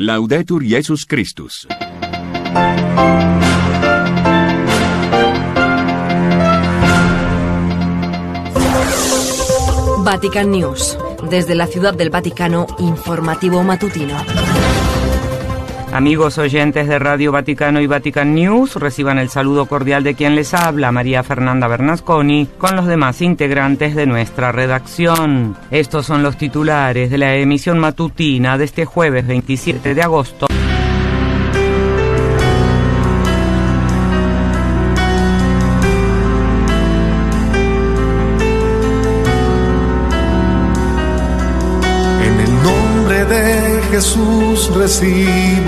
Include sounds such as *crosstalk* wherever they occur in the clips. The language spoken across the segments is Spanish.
Laudetur Jesus Christus. Vatican News. Desde la Ciudad del Vaticano, informativo matutino. Amigos oyentes de Radio Vaticano y Vatican News, reciban el saludo cordial de quien les habla, María Fernanda Bernasconi, con los demás integrantes de nuestra redacción. Estos son los titulares de la emisión matutina de este jueves 27 de agosto. Jesús recibo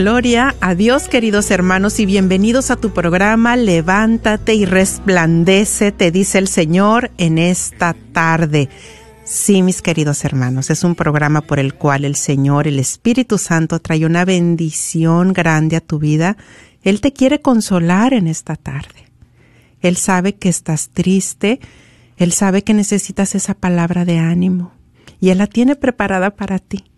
Gloria a Dios, queridos hermanos, y bienvenidos a tu programa Levántate y resplandece, te dice el Señor en esta tarde. Sí, mis queridos hermanos, es un programa por el cual el Señor, el Espíritu Santo, trae una bendición grande a tu vida. Él te quiere consolar en esta tarde. Él sabe que estás triste, Él sabe que necesitas esa palabra de ánimo, y Él la tiene preparada para ti.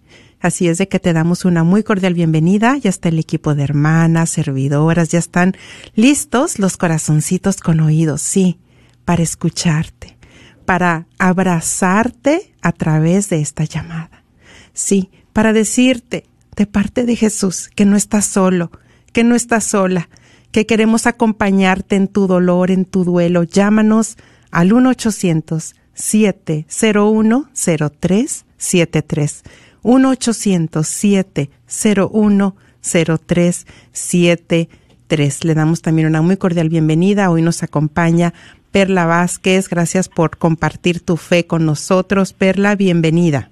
Así es de que te damos una muy cordial bienvenida. Ya está el equipo de hermanas, servidoras, ya están listos los corazoncitos con oídos, sí, para escucharte, para abrazarte a través de esta llamada. Sí, para decirte de parte de Jesús que no estás solo, que no estás sola, que queremos acompañarte en tu dolor, en tu duelo. Llámanos al 1 800 701 0373 1-800-701-0373. Le damos también una muy cordial bienvenida. Hoy nos acompaña Perla Vázquez. Gracias por compartir tu fe con nosotros. Perla, bienvenida.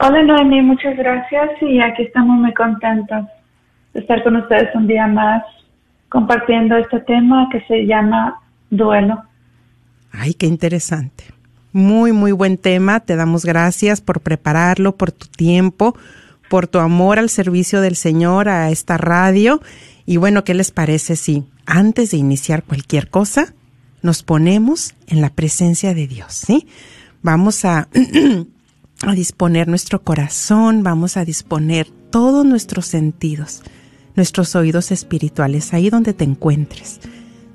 Hola Noemi, muchas gracias y aquí estamos muy contentos de estar con ustedes un día más compartiendo este tema que se llama duelo. Ay, qué interesante. Muy, muy buen tema. Te damos gracias por prepararlo, por tu tiempo, por tu amor al servicio del Señor, a esta radio. Y bueno, ¿qué les parece si antes de iniciar cualquier cosa, nos ponemos en la presencia de Dios, ¿sí? Vamos a, *clears throat* a disponer nuestro corazón, vamos a disponer todos nuestros sentidos, nuestros oídos espirituales, ahí donde te encuentres.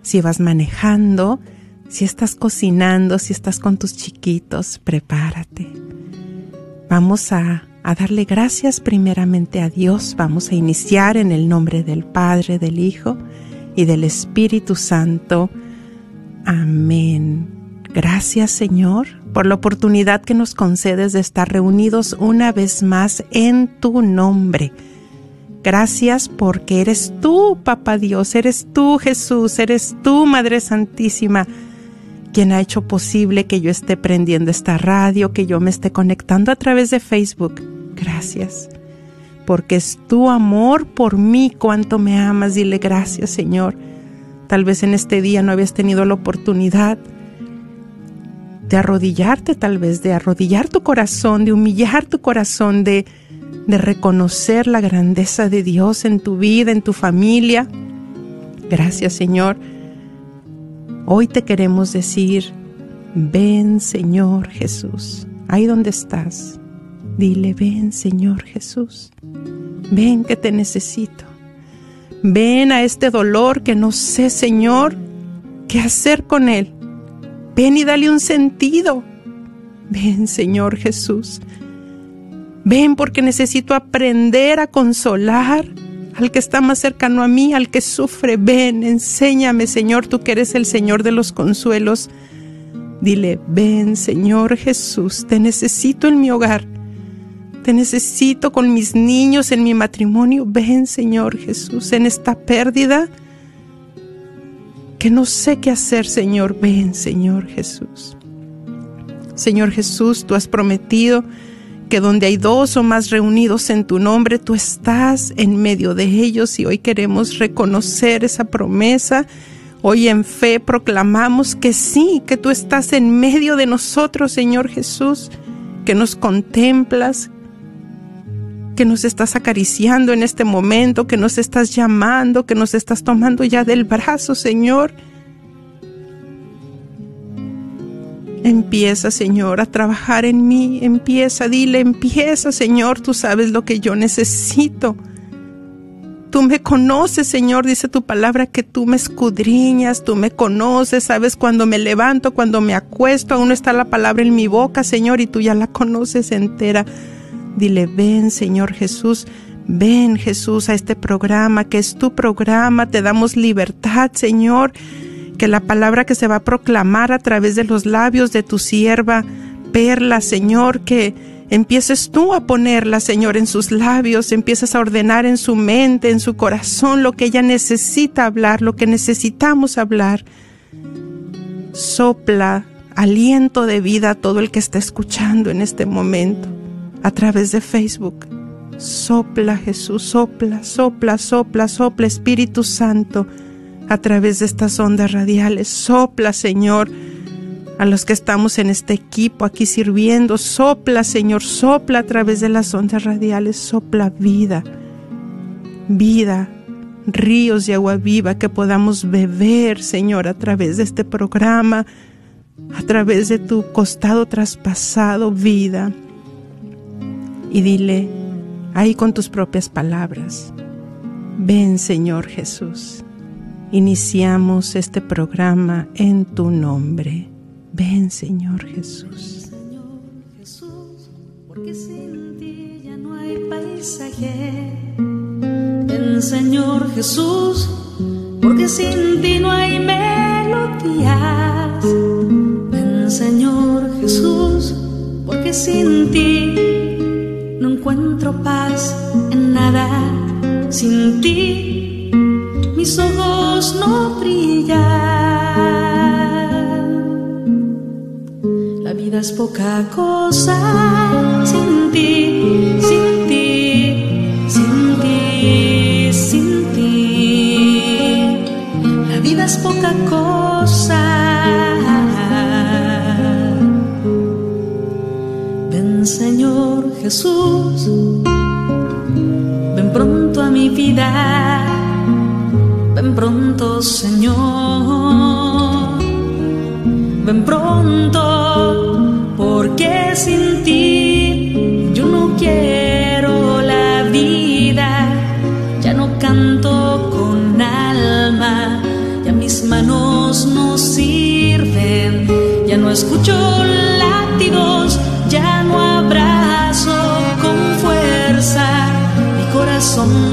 Si vas manejando, si estás cocinando, si estás con tus chiquitos, prepárate. Vamos a, a, darle gracias primeramente a Dios. Vamos a iniciar en el nombre del Padre, del Hijo y del Espíritu Santo. Amén. Gracias Señor por la oportunidad que nos concedes de estar reunidos una vez más en tu nombre. Gracias porque eres tú, Papá Dios, eres tú, Jesús, eres tú, Madre Santísima quien ha hecho posible que yo esté prendiendo esta radio, que yo me esté conectando a través de Facebook. Gracias, porque es tu amor por mí, cuánto me amas. Dile gracias, Señor. Tal vez en este día no habías tenido la oportunidad de arrodillarte, tal vez de arrodillar tu corazón, de humillar tu corazón, de, de reconocer la grandeza de Dios en tu vida, en tu familia. Gracias, Señor Hoy te queremos decir, ven Señor Jesús, ahí donde estás. Dile, ven Señor Jesús, ven que te necesito. Ven a este dolor que no sé, Señor, qué hacer con él. Ven y dale un sentido. Ven, Señor Jesús. Ven porque necesito aprender a consolar al que está más cercano a mí, al que sufre. Ven, enséñame, Señor, tú que eres el Señor de los consuelos. Dile, ven, Señor Jesús, te necesito en mi hogar. Te necesito con mis niños en mi matrimonio. Ven, Señor Jesús, en esta pérdida que no sé qué hacer, Señor. Ven, Señor Jesús. Señor Jesús, tú has prometido que donde hay dos o más reunidos en tu nombre, tú estás en medio de ellos y hoy queremos reconocer esa promesa. Hoy en fe proclamamos que sí, que tú estás en medio de nosotros, Señor Jesús, que nos contemplas, que nos estás acariciando en este momento, que nos estás llamando, que nos estás tomando ya del brazo, Señor. Empieza, Señor, a trabajar en mí. Empieza, dile, empieza, Señor, tú sabes lo que yo necesito. Tú me conoces, Señor, dice tu palabra que tú me escudriñas, tú me conoces, sabes cuando me levanto, cuando me acuesto, aún está la palabra en mi boca, Señor, y tú ya la conoces entera. Dile, ven Señor Jesús, ven Jesús a este programa, que es tu programa, te damos libertad Señor, que la palabra que se va a proclamar a través de los labios de tu sierva, Perla, Señor, que empieces tú a ponerla, Señor, en sus labios, empieces a ordenar en su mente, en su corazón, lo que ella necesita hablar, lo que necesitamos hablar. Sopla aliento de vida a todo el que está escuchando en este momento a través de Facebook. Sopla Jesús, sopla, sopla, sopla, sopla Espíritu Santo a través de estas ondas radiales. Sopla Señor a los que estamos en este equipo aquí sirviendo. Sopla Señor, sopla a través de las ondas radiales. Sopla vida, vida, ríos de agua viva que podamos beber Señor a través de este programa, a través de tu costado traspasado vida y dile ahí con tus propias palabras, ven Señor Jesús, iniciamos este programa en tu nombre, ven Señor Jesús. Señor Jesús, porque sin ti ya no hay paisaje. Ven Señor Jesús, porque sin ti no hay melodías. Ven Señor Jesús, porque sin ti no encuentro paz en nada sin ti. Mis ojos no brillan. La vida es poca cosa sin ti, sin ti, sin ti, sin ti. La vida es poca cosa. Ven, Señor Jesús, ven pronto a mi vida, Señor, ven pronto, porque sin ti yo no quiero la vida, ya no canto con alma, ya mis manos no sirven, ya no escucho latidos, ya no abrazo con fuerza, mi corazón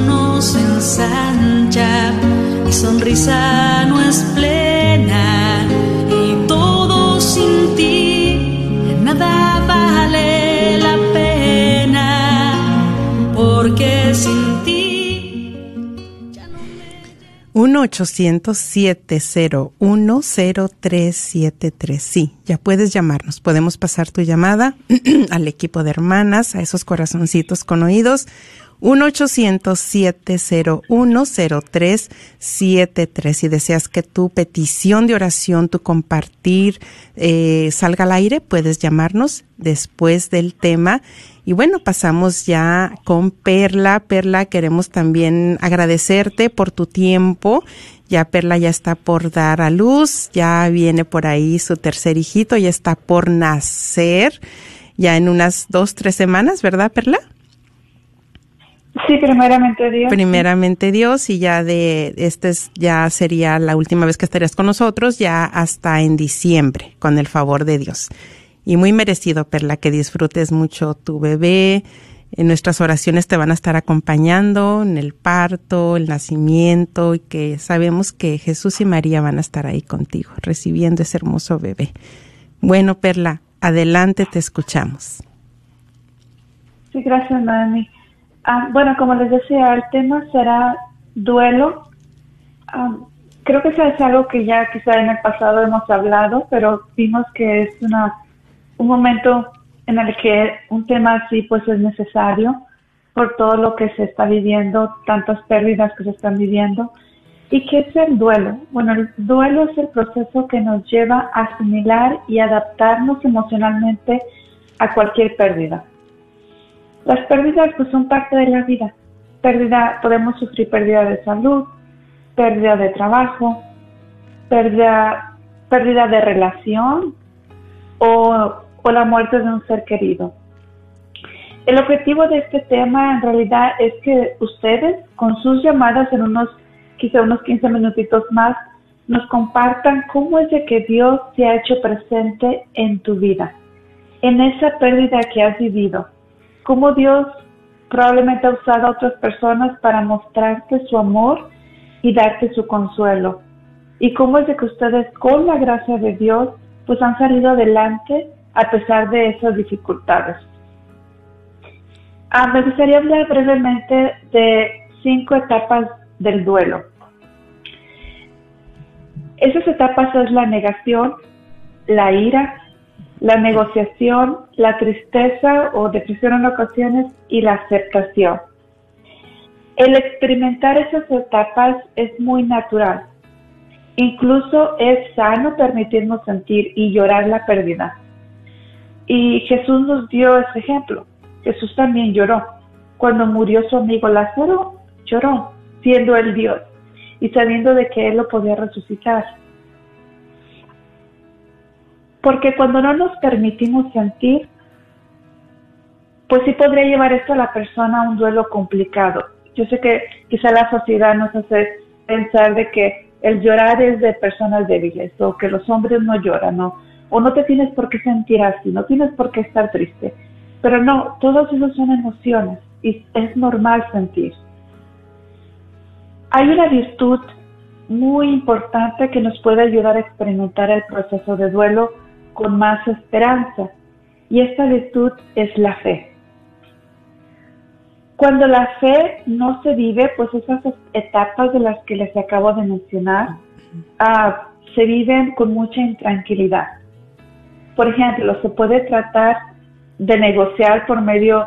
sonrisa no es plena y todo sin ti nada vale la pena, porque sin ti 1-800-701-0373. Sí, ya puedes llamarnos. Podemos pasar tu llamada *clears throat* al equipo de hermanas, a esos corazoncitos con oídos. 1-800-701-0373. Si deseas que tu petición de oración, tu compartir eh, salga al aire, puedes llamarnos después del tema. Y bueno, pasamos ya con Perla. Perla, queremos también agradecerte por tu tiempo. Ya Perla ya está por dar a luz, ya viene por ahí su tercer hijito, ya está por nacer, ya en unas dos, tres semanas, ¿verdad, Perla? Sí, primeramente Dios. Primeramente Dios y ya de este es, ya sería la última vez que estarías con nosotros ya hasta en diciembre con el favor de Dios. Y muy merecido, Perla, que disfrutes mucho tu bebé. En nuestras oraciones te van a estar acompañando en el parto, el nacimiento y que sabemos que Jesús y María van a estar ahí contigo, recibiendo ese hermoso bebé. Bueno, Perla, adelante, te escuchamos. Sí, gracias, Mami. Ah, bueno, como les decía, el tema será duelo. Ah, creo que eso es algo que ya quizá en el pasado hemos hablado, pero vimos que es una, un momento en el que un tema así pues es necesario por todo lo que se está viviendo, tantas pérdidas que se están viviendo. ¿Y qué es el duelo? Bueno, el duelo es el proceso que nos lleva a asimilar y adaptarnos emocionalmente a cualquier pérdida. Las pérdidas pues son parte de la vida. Pérdida, podemos sufrir pérdida de salud, pérdida de trabajo, pérdida, pérdida de relación o, la muerte de un ser querido. El objetivo de este tema en realidad es que ustedes con sus llamadas en unos quizá unos 15 minutitos más nos compartan cómo es de que Dios te ha hecho presente en tu vida, en esa pérdida que has vivido, cómo Dios probablemente ha usado a otras personas para mostrarte su amor y darte su consuelo. Y cómo es de que ustedes, con la gracia de Dios, pues han salido adelante a pesar de esas dificultades. Ah, me gustaría hablar brevemente de cinco etapas del duelo. Esas etapas es la negación, la ira, la negociación, la tristeza o depresión en ocasiones y la aceptación. El experimentar esas etapas es muy natural. Incluso es sano permitirnos sentir y llorar la pérdida. Y Jesús nos dio ese ejemplo. Jesús también lloró. Cuando murió su amigo Lázaro, lloró, siendo el Dios y sabiendo de que Él lo podía resucitar. Porque cuando no nos permitimos sentir, pues sí podría llevar esto a la persona a un duelo complicado yo sé que quizá la sociedad nos hace pensar de que el llorar es de personas débiles o que los hombres no lloran, ¿no? O no te tienes por qué sentir así, no tienes por qué estar triste. Pero no, todos esos son emociones y es normal sentir. Hay una virtud muy importante que nos puede ayudar a experimentar el proceso de duelo con más esperanza y esta virtud es la fe. Cuando la fe no se vive, pues esas etapas de las que les acabo de mencionar ah, se viven con mucha intranquilidad. Por ejemplo, se puede tratar de negociar por medio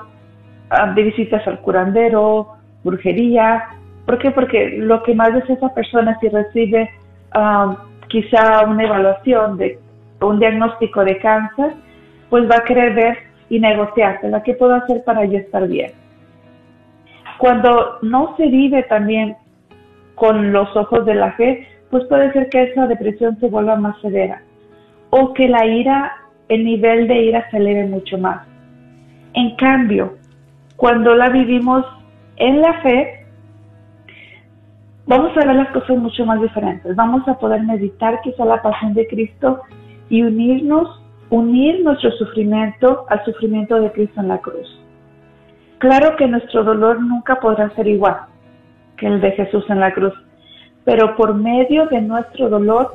ah, de visitas al curandero, brujería. ¿Por qué? Porque lo que más es esa persona si recibe ah, quizá una evaluación de un diagnóstico de cáncer, pues va a querer ver y negociar, ¿qué puedo hacer para yo estar bien? Cuando no se vive también con los ojos de la fe, pues puede ser que esa depresión se vuelva más severa o que la ira, el nivel de ira se eleve mucho más. En cambio, cuando la vivimos en la fe, vamos a ver las cosas mucho más diferentes. Vamos a poder meditar quizá la pasión de Cristo y unirnos, unir nuestro sufrimiento al sufrimiento de Cristo en la cruz. Claro que nuestro dolor nunca podrá ser igual que el de Jesús en la cruz, pero por medio de nuestro dolor,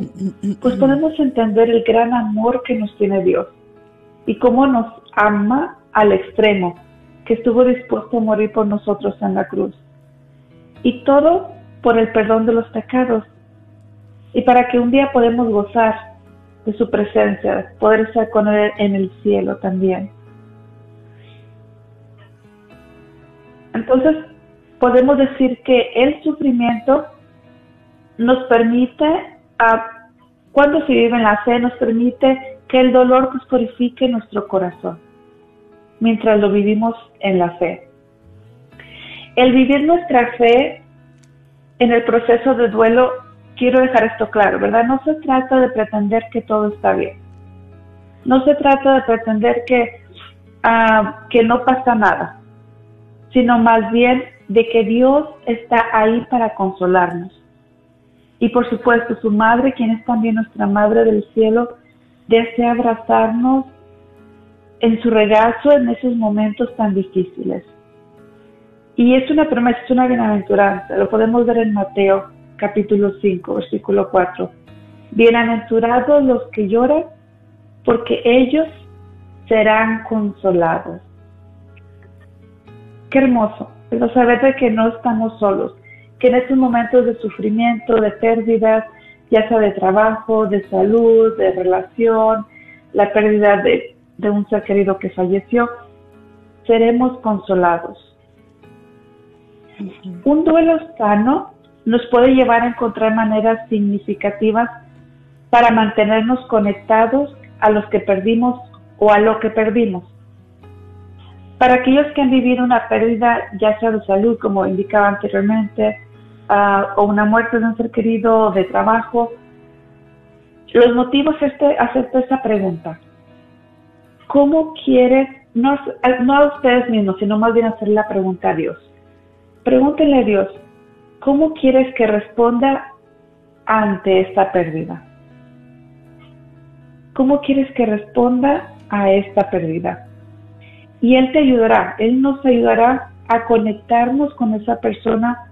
pues podemos entender el gran amor que nos tiene Dios y cómo nos ama al extremo, que estuvo dispuesto a morir por nosotros en la cruz. Y todo por el perdón de los pecados y para que un día podamos gozar de su presencia, poder estar con Él en el cielo también. Entonces, podemos decir que el sufrimiento nos permite, cuando se vive en la fe, nos permite que el dolor pues, purifique nuestro corazón, mientras lo vivimos en la fe. El vivir nuestra fe en el proceso de duelo, quiero dejar esto claro, ¿verdad? No se trata de pretender que todo está bien. No se trata de pretender que, ah, que no pasa nada sino más bien de que Dios está ahí para consolarnos. Y por supuesto, su madre, quien es también nuestra madre del cielo, desea abrazarnos en su regazo en esos momentos tan difíciles. Y es una promesa, es una bienaventuranza. Lo podemos ver en Mateo capítulo 5, versículo 4. Bienaventurados los que lloran, porque ellos serán consolados. Qué hermoso, pero saber de que no estamos solos, que en estos momentos de sufrimiento, de pérdidas, ya sea de trabajo, de salud, de relación, la pérdida de, de un ser querido que falleció, seremos consolados. Un duelo sano nos puede llevar a encontrar maneras significativas para mantenernos conectados a los que perdimos o a lo que perdimos. Para aquellos que han vivido una pérdida, ya sea de salud, como indicaba anteriormente, uh, o una muerte de un ser querido, de trabajo, los motivos es este, hacerte esa pregunta. ¿Cómo quieres, no, no a ustedes mismos, sino más bien hacer la pregunta a Dios? Pregúntenle a Dios, ¿cómo quieres que responda ante esta pérdida? ¿Cómo quieres que responda a esta pérdida? Y Él te ayudará, Él nos ayudará a conectarnos con esa persona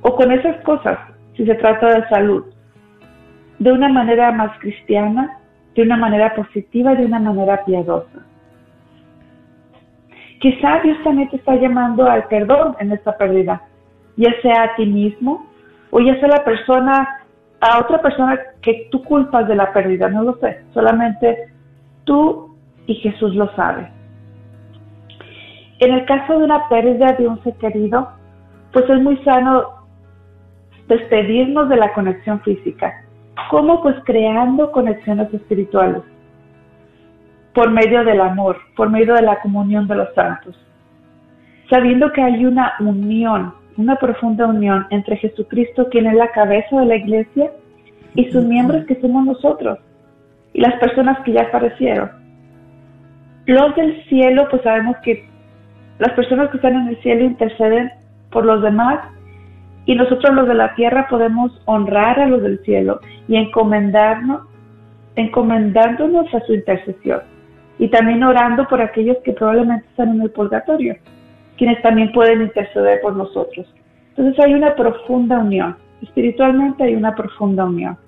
o con esas cosas, si se trata de salud, de una manera más cristiana, de una manera positiva, de una manera piadosa. Quizá Dios también te está llamando al perdón en esta pérdida, ya sea a ti mismo o ya sea la persona, a otra persona que tú culpas de la pérdida, no lo sé, solamente tú y Jesús lo sabe. En el caso de una pérdida de un ser querido, pues es muy sano despedirnos de la conexión física. ¿Cómo? Pues creando conexiones espirituales por medio del amor, por medio de la comunión de los santos, sabiendo que hay una unión, una profunda unión entre Jesucristo, quien es la cabeza de la iglesia, y sus miembros que somos nosotros, y las personas que ya aparecieron. Los del cielo, pues sabemos que las personas que están en el cielo interceden por los demás y nosotros los de la tierra podemos honrar a los del cielo y encomendarnos, encomendándonos a su intercesión y también orando por aquellos que probablemente están en el purgatorio, quienes también pueden interceder por nosotros. Entonces hay una profunda unión, espiritualmente hay una profunda unión.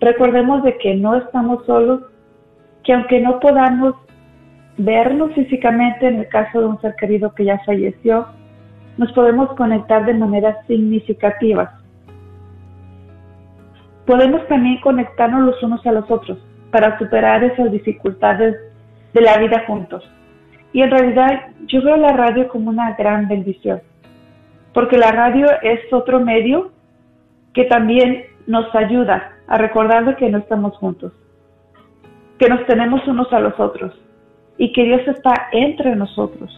Recordemos de que no estamos solos, que aunque no podamos vernos físicamente en el caso de un ser querido que ya falleció, nos podemos conectar de maneras significativas. Podemos también conectarnos los unos a los otros para superar esas dificultades de la vida juntos. Y en realidad yo veo la radio como una gran bendición, porque la radio es otro medio que también nos ayuda a recordar que no estamos juntos, que nos tenemos unos a los otros y que Dios está entre nosotros.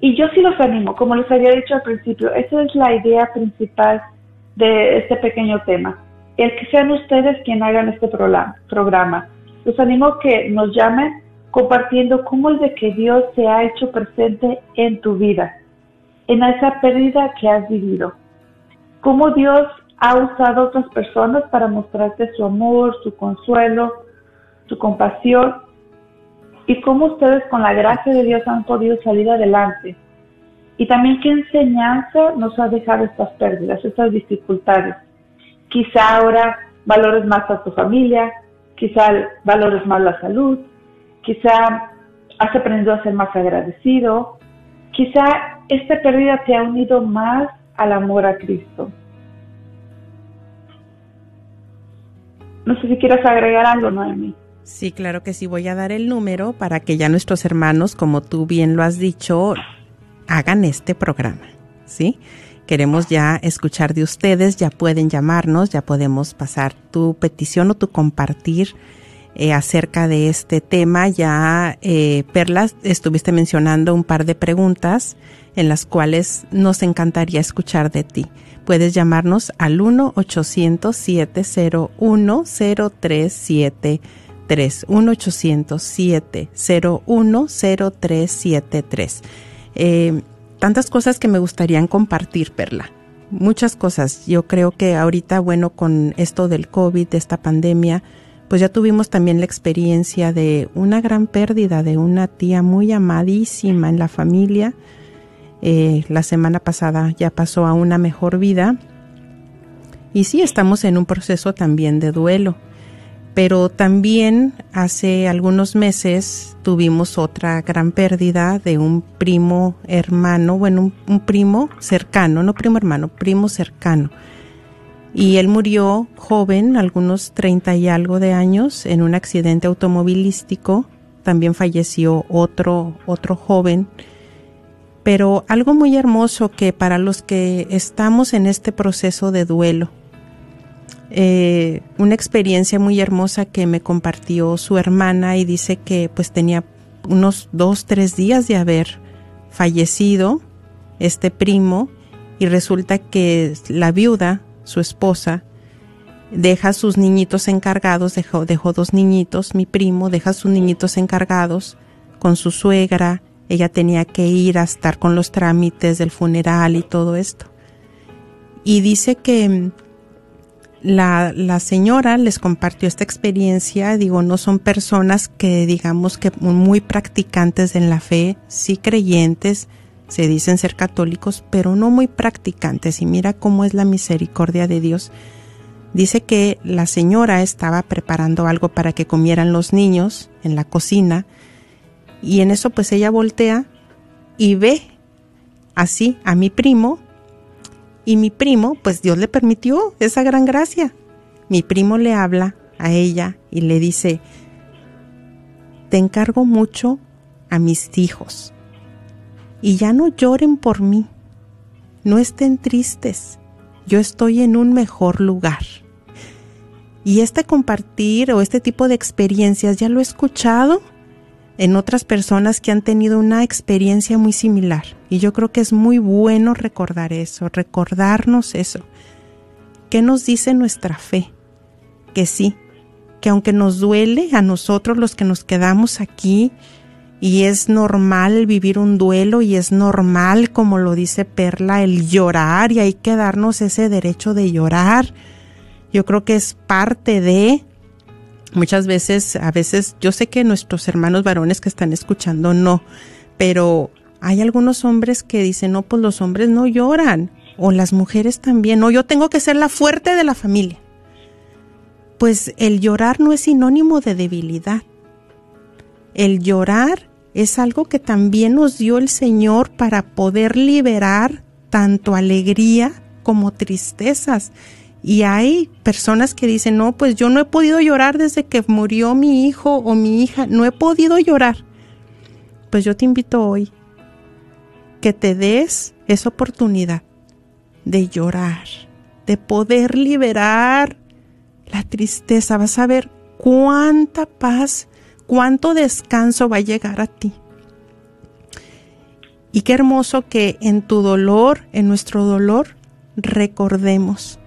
Y yo sí los animo, como les había dicho al principio, esa es la idea principal de este pequeño tema, el que sean ustedes quienes hagan este programa. Los animo a que nos llamen compartiendo cómo es de que Dios se ha hecho presente en tu vida, en esa pérdida que has vivido. Cómo Dios ha usado otras personas para mostrarte su amor, su consuelo, su compasión y cómo ustedes con la gracia de Dios han podido salir adelante. Y también qué enseñanza nos ha dejado estas pérdidas, estas dificultades. Quizá ahora valores más a tu familia, quizá valores más la salud, quizá has aprendido a ser más agradecido, quizá esta pérdida te ha unido más al amor a Cristo. No sé si quieres agregar algo, Noemi. Sí, claro que sí. Voy a dar el número para que ya nuestros hermanos, como tú bien lo has dicho, hagan este programa. ¿Sí? Queremos ya escuchar de ustedes, ya pueden llamarnos, ya podemos pasar tu petición o tu compartir eh, acerca de este tema. Ya, eh, Perlas, estuviste mencionando un par de preguntas en las cuales nos encantaría escuchar de ti. Puedes llamarnos al 1-800-701-0373. 1-800-701-0373. Eh, tantas cosas que me gustarían compartir, Perla. Muchas cosas. Yo creo que ahorita, bueno, con esto del COVID, de esta pandemia, pues ya tuvimos también la experiencia de una gran pérdida de una tía muy amadísima en la familia. Eh, la semana pasada ya pasó a una mejor vida. Y sí, estamos en un proceso también de duelo. Pero también hace algunos meses tuvimos otra gran pérdida de un primo hermano, bueno, un, primo cercano, no primo hermano, primo cercano y él murió joven, algunos 30 y algo de años, en un accidente automovilístico. También falleció otro, otro joven. Pero algo muy hermoso que para los que estamos en este proceso de duelo, eh, una experiencia muy hermosa que me compartió su hermana y dice que pues tenía unos dos, tres días de haber fallecido este primo y resulta que la viuda su esposa, deja sus niñitos encargados, dejó, dejó dos niñitos, mi primo deja sus niñitos encargados con su suegra, ella tenía que ir a estar con los trámites del funeral y todo esto. Y dice que la, la, señora les compartió esta experiencia, digo, no son personas que digamos que muy practicantes en la fe, sí creyentes, se dicen ser católicos, pero no muy practicantes. Y mira cómo es la misericordia de Dios. Dice que la señora estaba preparando algo para que comieran los niños en la cocina y en eso pues ella voltea y ve así a mi primo y mi primo pues Dios le permitió esa gran gracia. Mi primo le habla a ella y le dice, te encargo mucho a mis hijos y ya no lloren por mí, no estén tristes, yo estoy en un mejor lugar. Y este compartir o este tipo de experiencias ya lo he escuchado en otras personas que han tenido una experiencia muy similar. Y yo creo que es muy bueno recordar eso, recordarnos eso. ¿Qué nos dice nuestra fe? Que sí, que aunque nos duele a nosotros los que nos quedamos aquí, y es normal vivir un duelo y es normal, como lo dice Perla, el llorar y hay que darnos ese derecho de llorar. Yo creo que es parte de muchas veces, a veces yo sé que nuestros hermanos varones que están escuchando no, pero hay algunos hombres que dicen, no, pues los hombres no lloran, o las mujeres también, no, yo tengo que ser la fuerte de la familia. Pues el llorar no es sinónimo de debilidad. El llorar es algo que también nos dio el Señor para poder liberar tanto alegría como tristezas. Y hay personas que dicen, no, pues yo no he podido llorar desde que murió mi hijo o mi hija, no he podido llorar. Pues yo te invito hoy que te des esa oportunidad de llorar, de poder liberar la tristeza. Vas a ver cuánta paz cuánto descanso va a llegar a ti. Y qué hermoso que en tu dolor, en nuestro dolor, recordemos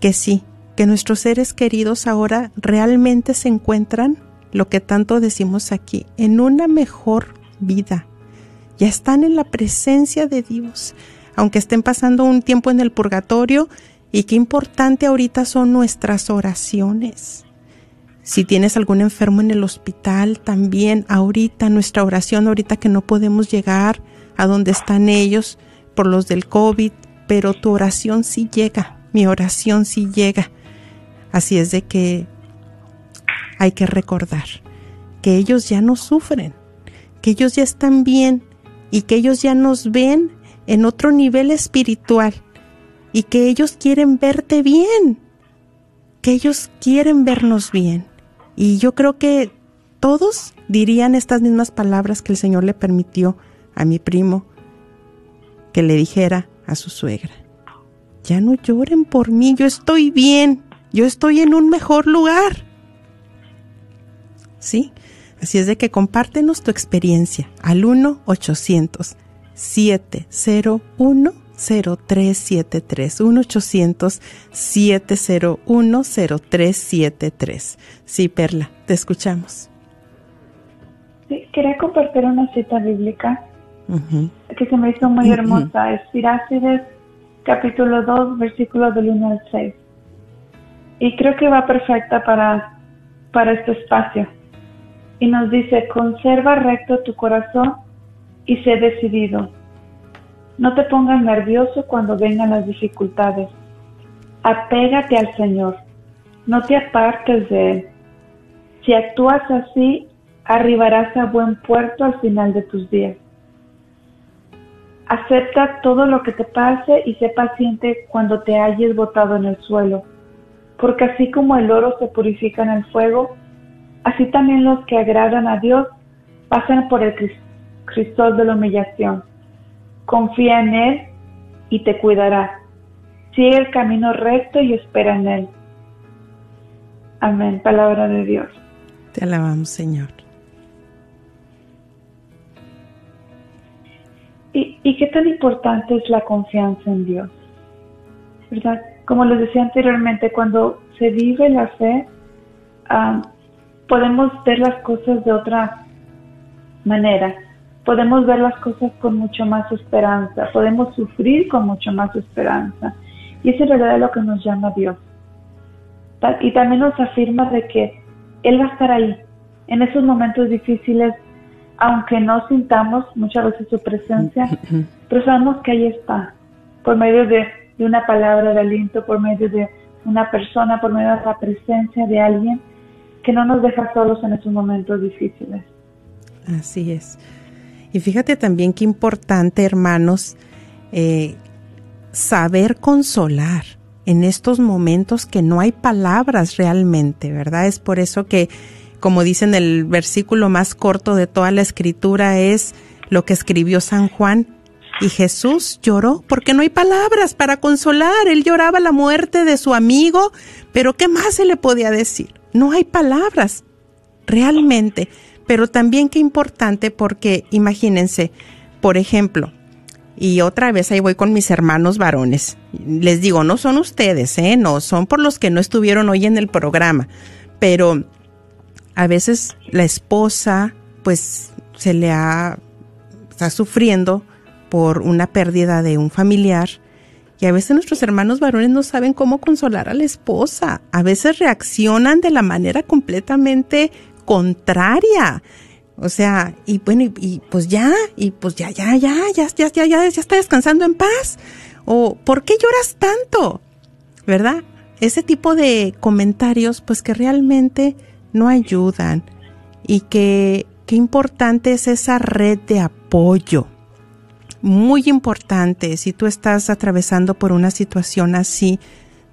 que sí, que nuestros seres queridos ahora realmente se encuentran, lo que tanto decimos aquí, en una mejor vida. Ya están en la presencia de Dios, aunque estén pasando un tiempo en el purgatorio, y qué importante ahorita son nuestras oraciones. Si tienes algún enfermo en el hospital, también ahorita nuestra oración, ahorita que no podemos llegar a donde están ellos por los del COVID, pero tu oración sí llega, mi oración sí llega. Así es de que hay que recordar que ellos ya no sufren, que ellos ya están bien y que ellos ya nos ven en otro nivel espiritual y que ellos quieren verte bien, que ellos quieren vernos bien. Y yo creo que todos dirían estas mismas palabras que el Señor le permitió a mi primo que le dijera a su suegra. Ya no lloren por mí, yo estoy bien, yo estoy en un mejor lugar. ¿Sí? Así es de que compártenos tu experiencia al 1-800-701 0373 1-800-701-0373. Sí, Perla, te escuchamos. Sí, quería compartir una cita bíblica que se me hizo muy hermosa. Es Pirácides, capítulo 2, versículo del 1 al 6. Y creo que va perfecta para para este espacio. Y nos dice, conserva recto tu corazón y sé decidido. No te pongas nervioso cuando vengan las dificultades. Apégate al Señor. No te apartes de Él. Si actúas así, arribarás a buen puerto al final de tus días. Acepta todo lo que te pase y sé paciente cuando te hayas botado en el suelo, porque así como el oro se purifica en el fuego, así también los que agradan a Dios pasan por el cristal de la humillación. Confía en Él y te cuidará. Sigue el camino recto y espera en Él. Amén. Palabra de Dios. Te alabamos, Señor. ¿Y, qué tan importante es la confianza en Dios? ¿Verdad? Como les decía anteriormente, cuando se vive la fe, podemos ver las cosas de otra manera. Podemos ver las cosas con mucho más esperanza. Podemos sufrir con mucho más esperanza. Y eso es verdad lo que nos llama Dios. Y también nos afirma de que Él va a estar ahí. En esos momentos difíciles aunque no sintamos muchas veces su presencia, pero sabemos que ahí está, por medio de, una palabra de aliento, por medio de una persona, por medio de la presencia de alguien que no nos deja solos en esos momentos difíciles. Así es. Y fíjate también qué importante, hermanos, eh, saber consolar en estos momentos que no hay palabras realmente, ¿verdad? Es por eso que como dicen el versículo más corto de toda la escritura es lo que escribió San Juan. Y Jesús lloró porque no hay palabras para consolar. Él lloraba la muerte de su amigo, pero ¿qué más se le podía decir? No hay palabras, realmente. Pero también qué importante porque imagínense, por ejemplo, y otra vez ahí voy con mis hermanos varones. Les digo, no son ustedes, ¿eh? No, son por los que no estuvieron hoy en el programa. Pero a veces la esposa pues se le ha, está sufriendo por una pérdida de un familiar y a veces nuestros hermanos varones no saben cómo consolar a la esposa. A veces reaccionan de la manera completamente contraria. O sea, y bueno, y, pues ya, y pues ya, ya, ya, ya, ya, ya, ya, ya está descansando en paz. O, ¿por qué lloras tanto? ¿Verdad? Ese tipo de comentarios, pues que realmente no ayudan y que qué importante es esa red de apoyo. Muy importante, si tú estás atravesando por una situación así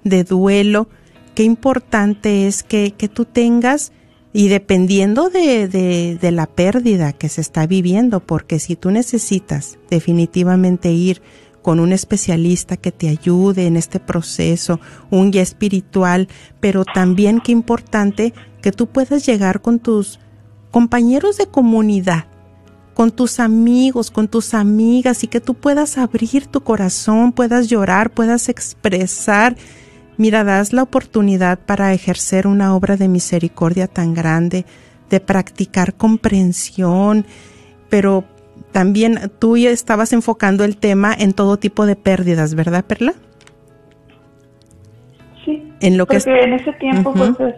de duelo, qué importante es que, que tú tengas y dependiendo de, de, de, la pérdida que se está viviendo, porque si tú necesitas definitivamente ir con un especialista que te ayude en este proceso, un guía espiritual, pero también qué importante que tú puedas llegar con tus compañeros de comunidad, con tus amigos, con tus amigas y que tú puedas abrir tu corazón, puedas llorar, puedas expresar. Mira, das la oportunidad para ejercer una obra de misericordia tan grande, de practicar comprensión, pero también tú ya estabas enfocando el tema en todo tipo de pérdidas, ¿verdad, Perla? Sí. En lo porque que en ese tiempo pues,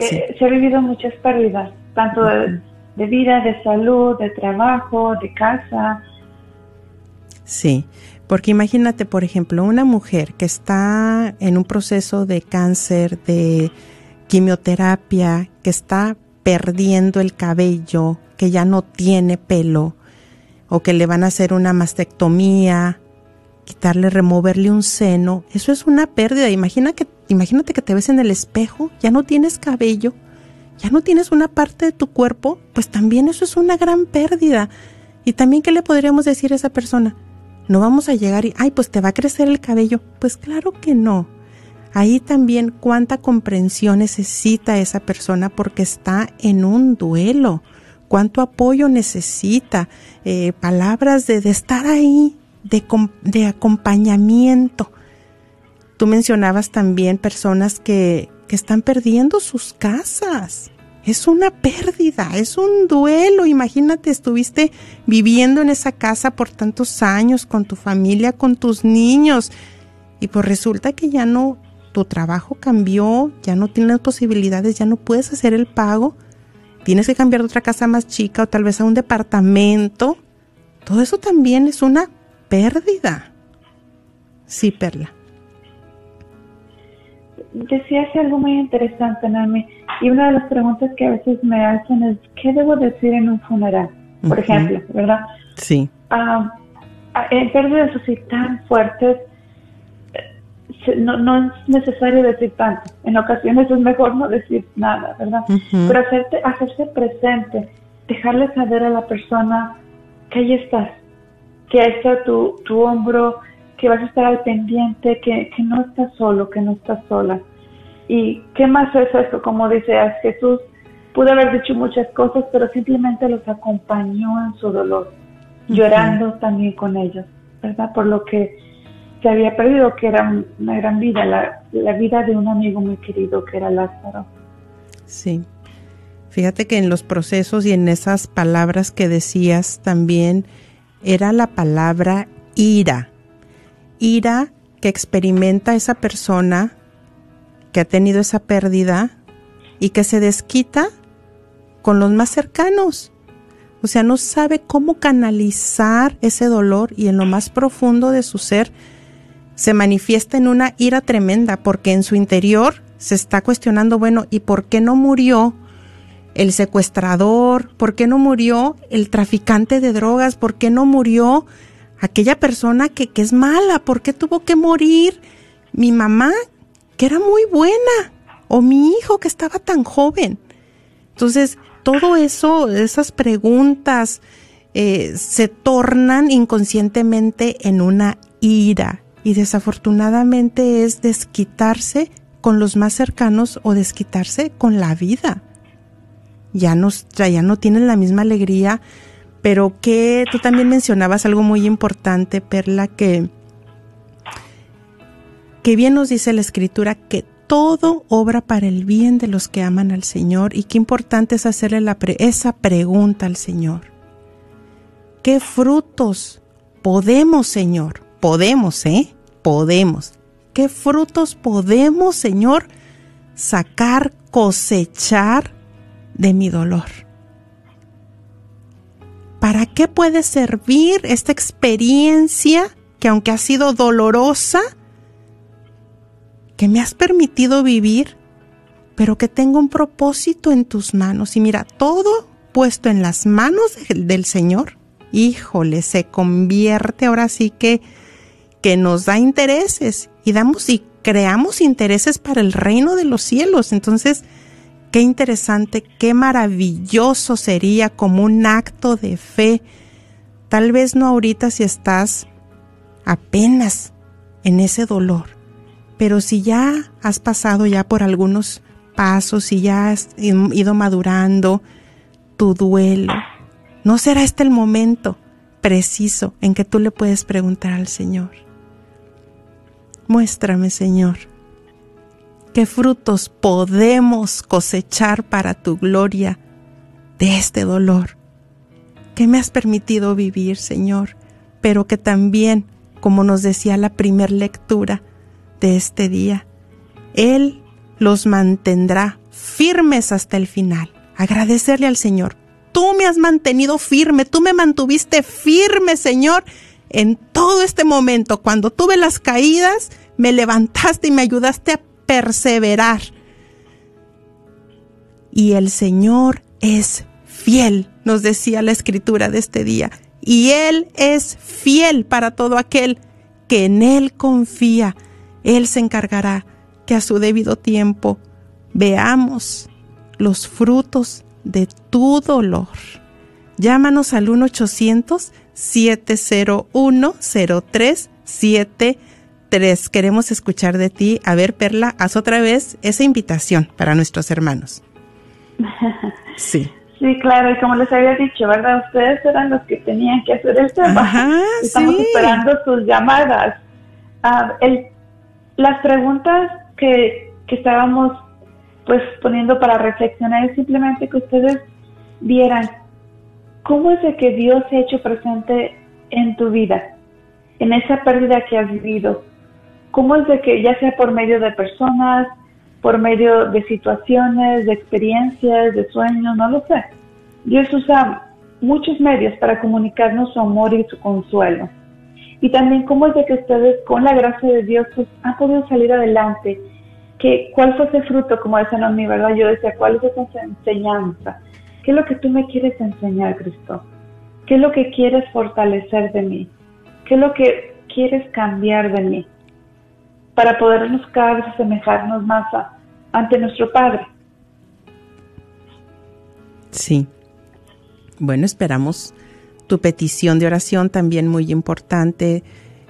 eh, se ha vivido muchas pérdidas, tanto de, vida, de salud, de trabajo, de casa. Sí, porque imagínate, por ejemplo, una mujer que está en un proceso de cáncer, de quimioterapia, que está perdiendo el cabello, que ya no tiene pelo, o que le van a hacer una mastectomía, quitarle, removerle un seno, eso es una pérdida. Imagina que, imagínate que te ves en el espejo, ya no tienes cabello, ya no tienes una parte de tu cuerpo, pues también eso es una gran pérdida. Y también, ¿qué le podríamos decir a esa persona? No vamos a llegar y, ay, pues te va a crecer el cabello. Pues claro que no. Ahí también cuánta comprensión necesita esa persona porque está en un duelo cuánto apoyo necesita, eh, palabras de, estar ahí, de, de acompañamiento. Tú mencionabas también personas que, que están perdiendo sus casas. Es una pérdida, es un duelo. Imagínate, estuviste viviendo en esa casa por tantos años con tu familia, con tus niños, y pues resulta que ya no, tu trabajo cambió, ya no tienes posibilidades, ya no puedes hacer el pago, tienes que cambiar de otra casa más chica o tal vez a un departamento. Todo eso también es una pérdida. Sí, Perla. Decías algo muy interesante, Nami, y una de las preguntas que a veces me hacen es, ¿qué debo decir en un funeral? Por ejemplo, ¿verdad? Sí. Ah, en pérdidas así tan fuertes, eh, no, no es necesario decir tanto. En ocasiones es mejor no decir nada, ¿verdad? Pero hacerte, hacerse presente, dejarle saber a la persona que ahí estás, que ahí está tu, tu hombro, que vas a estar al pendiente, que, que no estás solo, que no estás sola. ¿Y qué más es eso? Como dice Jesús pudo haber dicho muchas cosas, pero simplemente los acompañó en su dolor, llorando también con ellos, ¿verdad? Por lo que se había perdido, que era una gran vida, la, la vida de un amigo muy querido que era Lázaro. Sí. Fíjate que en los procesos y en esas palabras que decías también era la palabra ira. Ira que experimenta esa persona que ha tenido esa pérdida y que se desquita con los más cercanos. O sea, no sabe cómo canalizar ese dolor y en lo más profundo de su ser se manifiesta en una ira tremenda porque en su interior se está cuestionando, bueno, ¿y por qué no murió el secuestrador? ¿Por qué no murió el traficante de drogas? ¿Por qué no murió aquella persona que, que es mala? ¿Por qué tuvo que morir mi mamá, que era muy buena? ¿O mi hijo que estaba tan joven? Entonces, todo eso, esas preguntas eh, se tornan inconscientemente en una ira y desafortunadamente es desquitarse con los más cercanos o desquitarse con la vida. Ya no, ya no tienen la misma alegría, pero que tú también mencionabas algo muy importante, Perla, que, que bien nos dice la escritura que todo obra para el bien de los que aman al Señor y qué importante es hacerle esa pregunta al Señor. ¿Qué frutos podemos, Señor? Podemos, ¿eh? Podemos. ¿Qué frutos podemos, Señor, sacar, cosechar de mi dolor? ¿Para qué puede servir esta experiencia que aunque ha sido dolorosa, que me has permitido vivir, pero que tengo un propósito en tus manos. Y mira, todo puesto en las manos del Señor, híjole, se convierte ahora sí que, que nos da intereses y damos y creamos intereses para el reino de los cielos. Entonces, qué interesante, qué maravilloso sería como un acto de fe. Tal vez no ahorita si estás apenas en ese dolor, pero si ya has pasado ya por algunos pasos y ya has ido madurando tu duelo, ¿no será este el momento preciso en que tú le puedes preguntar al Señor? Muéstrame, Señor, qué frutos podemos cosechar para tu gloria de este dolor que me has permitido vivir, Señor, pero que también, como nos decía la primer lectura, de este día. Él los mantendrá firmes hasta el final. Agradecerle al Señor. Tú me has mantenido firme, tú me mantuviste firme, Señor, en todo este momento. Cuando tuve las caídas, me levantaste y me ayudaste a perseverar. Y el Señor es fiel, nos decía la escritura de este día. Y Él es fiel para todo aquel que en Él confía. Él se encargará que a su debido tiempo veamos los frutos de tu dolor. Llámanos al 1-800-701-0373. Queremos escuchar de ti. A ver, Perla, haz otra vez esa invitación para nuestros hermanos. *laughs* Sí. Sí, claro, y como les había dicho, ¿verdad? Ustedes eran los que tenían que hacer el trabajo. *laughs* Estamos esperando sus llamadas. Ah, el las preguntas que, que estábamos pues poniendo para reflexionar es simplemente que ustedes vieran cómo es de que Dios se ha hecho presente en tu vida, en esa pérdida que has vivido. Cómo es de que ya sea por medio de personas, por medio de situaciones, de experiencias, de sueños, no lo sé. Dios usa muchos medios para comunicarnos su amor y su consuelo. Y también cómo es de que ustedes, con la gracia de Dios, pues, han podido salir adelante. Que, ¿Cuál fue ese fruto, como decían a mí, verdad? Yo decía, ¿cuál es esa enseñanza? ¿Qué es lo que tú me quieres enseñar, Cristo? ¿Qué es lo que quieres fortalecer de mí? ¿Qué es lo que quieres cambiar de mí? Para podernos cada vez asemejarnos más ante nuestro Padre. Sí. Bueno, esperamos tu petición de oración también muy importante.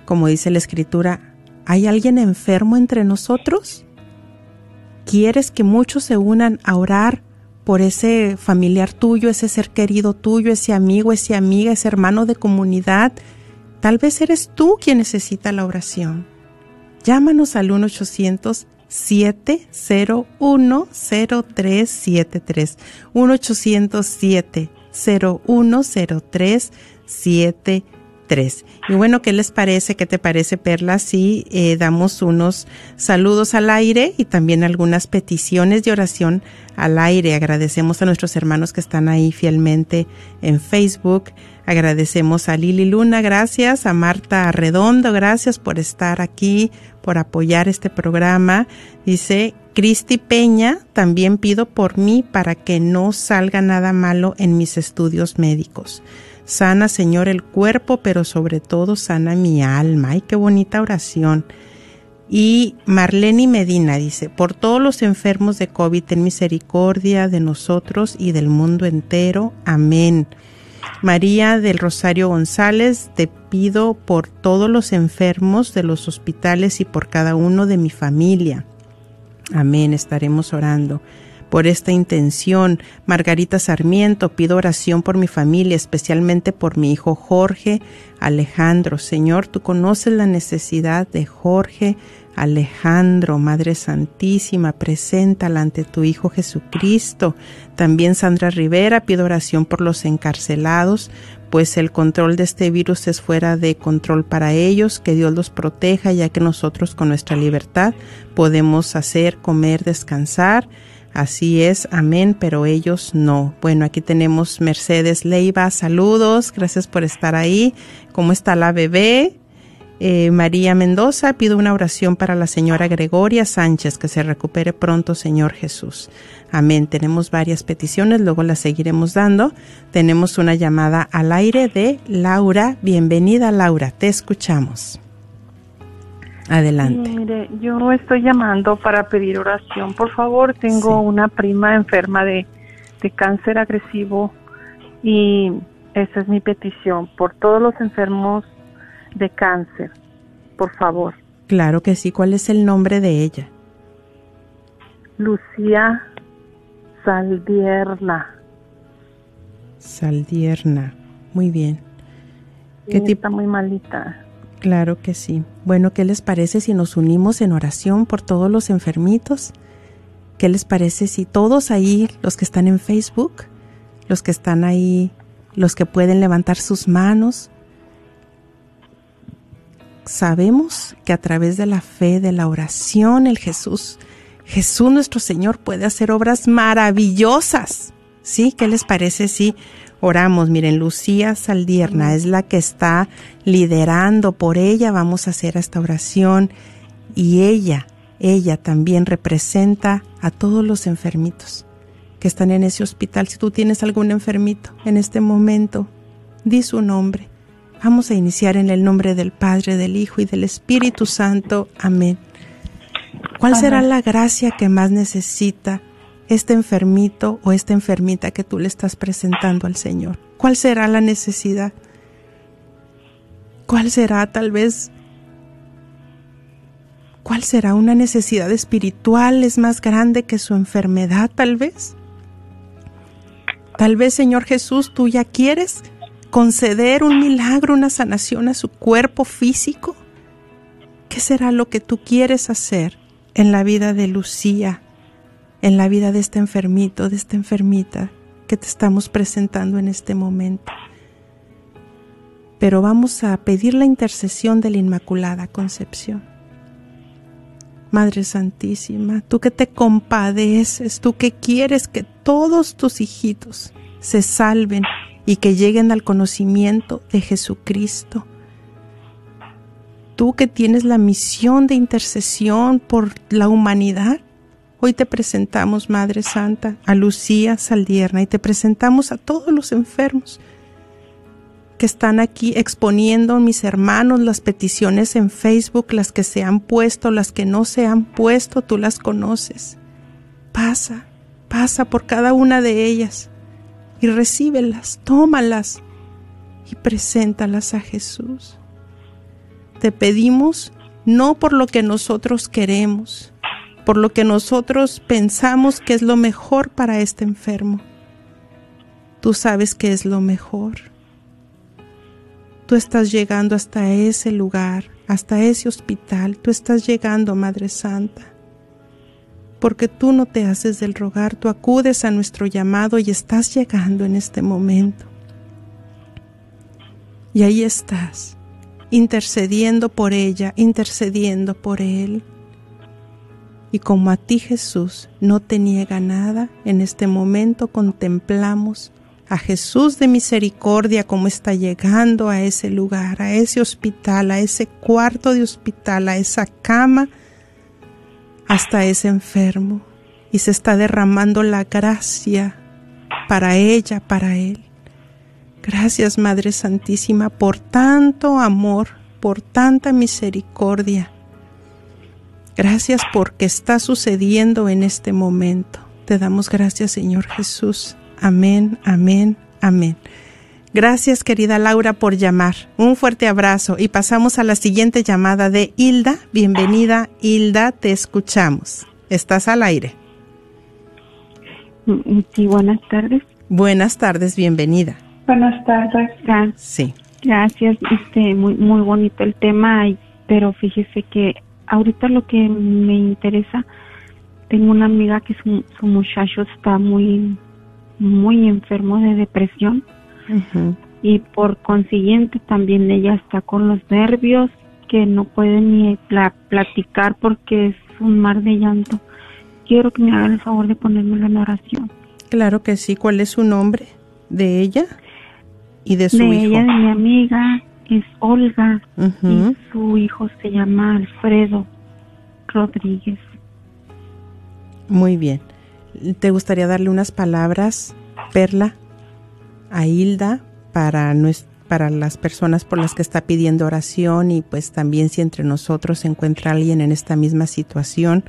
Como dice la escritura, ¿hay alguien enfermo entre nosotros? ¿Quieres que muchos se unan a orar por ese familiar tuyo, ese ser querido tuyo, ese amigo, esa amiga, ese hermano de comunidad? Tal vez eres tú quien necesita la oración. Llámanos al 1 800 701 0373 1 800 010373 Y bueno, ¿qué les parece? ¿Qué te parece, Perla? Si eh, damos unos saludos al aire y también algunas peticiones de oración al aire. Agradecemos a nuestros hermanos que están ahí fielmente en Facebook. Agradecemos a Lili Luna, gracias, a Marta Redondo, gracias por estar aquí, por apoyar este programa. Dice Cristi Peña, también pido por mí para que no salga nada malo en mis estudios médicos. Sana, Señor, el cuerpo, pero sobre todo sana mi alma. Ay, qué bonita oración. Y Marlene Medina dice, por todos los enfermos de COVID, ten misericordia de nosotros y del mundo entero. Amén. María del Rosario González, te pido por todos los enfermos de los hospitales y por cada uno de mi familia. Amén, estaremos orando por esta intención. Margarita Sarmiento, pido oración por mi familia, especialmente por mi hijo Jorge Alejandro. Señor, tú conoces la necesidad de Jorge Alejandro, Madre Santísima, preséntala ante tu Hijo Jesucristo. También Sandra Rivera, pido oración por los encarcelados, pues el control de este virus es fuera de control para ellos, que Dios los proteja, ya que nosotros con nuestra libertad podemos hacer, comer, descansar. Así es, amén, pero ellos no. Bueno, aquí tenemos Mercedes Leiva, saludos, gracias por estar ahí. ¿Cómo está la bebé? Eh, María Mendoza, pido una oración para la señora Gregoria Sánchez, que se recupere pronto, Señor Jesús. Amén. Tenemos varias peticiones, luego las seguiremos dando. Tenemos una llamada al aire de Laura. Bienvenida, Laura, te escuchamos. Adelante. mire, yo estoy llamando para pedir oración. Por favor, tengo una prima enferma de, de cáncer agresivo y esa es mi petición por todos los enfermos de cáncer, por favor. Claro que sí. ¿Cuál es el nombre de ella? Lucía Saldierna. Saldierna. Muy bien. ¿Qué tipo? Está muy malita. Claro que sí. Bueno, ¿qué les parece si nos unimos en oración por todos los enfermitos? ¿Qué les parece si todos ahí, los que están en Facebook, los que están ahí, los que pueden levantar sus manos, sabemos que a través de la fe, de la oración, el Jesús, Jesús nuestro Señor puede hacer obras maravillosas. ¿Sí? ¿Qué les parece si oramos? Miren, Lucía Saldierna es la que está liderando, por ella vamos a hacer esta oración y ella, ella también representa a todos los enfermitos que están en ese hospital. Si tú tienes algún enfermito en este momento, di su nombre Vamos a iniciar en el nombre del Padre, del Hijo y del Espíritu Santo. Amén. ¿Cuál será la gracia que más necesita este enfermito o esta enfermita que tú le estás presentando al Señor? ¿Cuál será la necesidad? ¿Cuál será tal vez? ¿Cuál será una necesidad espiritual? ¿Es más grande que su enfermedad tal vez? Tal vez, Señor Jesús, tú ya quieres conceder un milagro, una sanación a su cuerpo físico? ¿Qué será lo que tú quieres hacer en la vida de Lucía, en la vida de este enfermito, de esta enfermita que te estamos presentando en este momento? Pero vamos a pedir la intercesión de la Inmaculada Concepción. Madre Santísima, tú que te compadeces, tú que quieres que todos tus hijitos se salven y que lleguen al conocimiento de Jesucristo. Tú que tienes la misión de intercesión por la humanidad, hoy te presentamos, Madre Santa, a Lucía Saldierna y te presentamos a todos los enfermos que están aquí exponiendo mis hermanos las peticiones en Facebook, las que se han puesto, las que no se han puesto, tú las conoces. Pasa, pasa por cada una de ellas y recíbelas, tómalas y preséntalas a Jesús. Te pedimos no por lo que nosotros queremos, por lo que nosotros pensamos que es lo mejor para este enfermo. Tú sabes que es lo mejor Tú estás llegando hasta ese lugar, hasta ese hospital. Tú estás llegando, Madre Santa. Porque tú no te haces del rogar, tú acudes a nuestro llamado y estás llegando en este momento. Y ahí estás, intercediendo por ella, intercediendo por él. Y como a ti Jesús no te niega nada, en este momento contemplamos a Jesús de misericordia como está llegando a ese lugar, a ese hospital, a ese cuarto de hospital, a esa cama, hasta ese enfermo. Y se está derramando la gracia para ella, para él. Gracias Madre Santísima por tanto amor, por tanta misericordia. Gracias porque está sucediendo en este momento. Te damos gracias Señor Jesús. Amén, amén, amén. Gracias querida Laura por llamar. Un fuerte abrazo y pasamos a la siguiente llamada de Hilda. Bienvenida Hilda, te escuchamos. Estás al aire. Sí, buenas tardes. Buenas tardes, bienvenida. Buenas tardes. Sí. Gracias, este, muy, muy bonito el tema, pero fíjese que ahorita lo que me interesa, tengo una amiga que su, su muchacho está muy muy enfermo de depresión y por consiguiente también ella está con los nervios que no puede ni platicar porque es un mar de llanto. Quiero que me hagan el favor de ponerme en oración. Claro que sí. ¿Cuál es su nombre de ella y de su de hijo? ella, de mi amiga, es Olga y su hijo se llama Alfredo Rodríguez. Muy bien. ¿Te gustaría darle unas palabras, Perla, a Hilda para, para las personas por las que está pidiendo oración y pues también si entre nosotros se encuentra alguien en esta misma situación,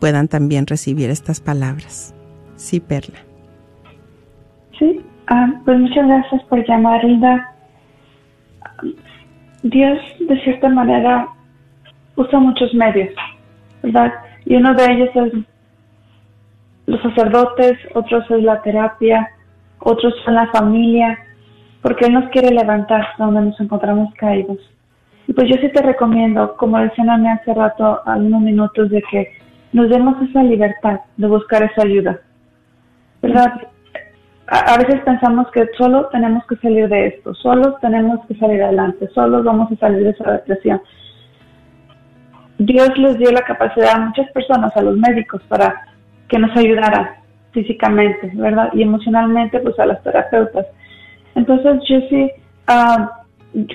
puedan también recibir estas palabras? Sí, Perla. Sí, ah, pues muchas gracias por llamar, Hilda. Dios, de cierta manera, usa muchos medios, ¿verdad? Y uno de ellos es los sacerdotes, otros es la terapia, otros son la familia, porque Él nos quiere levantar donde nos encontramos caídos. Y pues yo sí te recomiendo, como decían a mí hace rato, algunos minutos, de que nos demos esa libertad de buscar esa ayuda. ¿Verdad? A, veces pensamos que solo tenemos que salir de esto, solo tenemos que salir adelante, solo vamos a salir de esa depresión. Dios les dio la capacidad a muchas personas, a los médicos, para que nos ayudara físicamente, ¿verdad? Y emocionalmente, pues a las terapeutas. Entonces, yo sí, ah,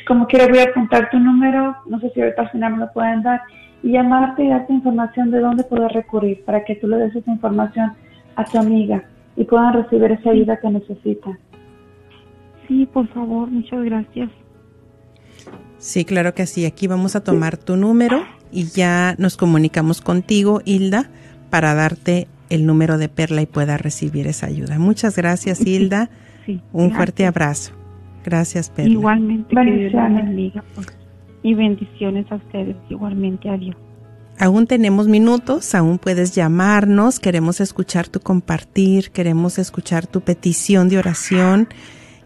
como quiera, voy a apuntar tu número, no sé si ahorita al final me lo pueden dar, y llamarte y darte información de dónde poder recurrir para que tú le des esa información a tu amiga y puedan recibir esa ayuda que necesitan. Sí, por favor, muchas gracias. Sí, claro que sí. Aquí vamos a tomar tu número y ya nos comunicamos contigo, Hilda, para darte el número de Perla y pueda recibir esa ayuda. Muchas gracias, Hilda. Sí, Un fuerte abrazo. Gracias, Perla. Igualmente, bendiga. pues, Y bendiciones a ustedes, igualmente. Adiós. Aún tenemos minutos, aún puedes llamarnos, queremos escuchar tu compartir, queremos escuchar tu petición de oración.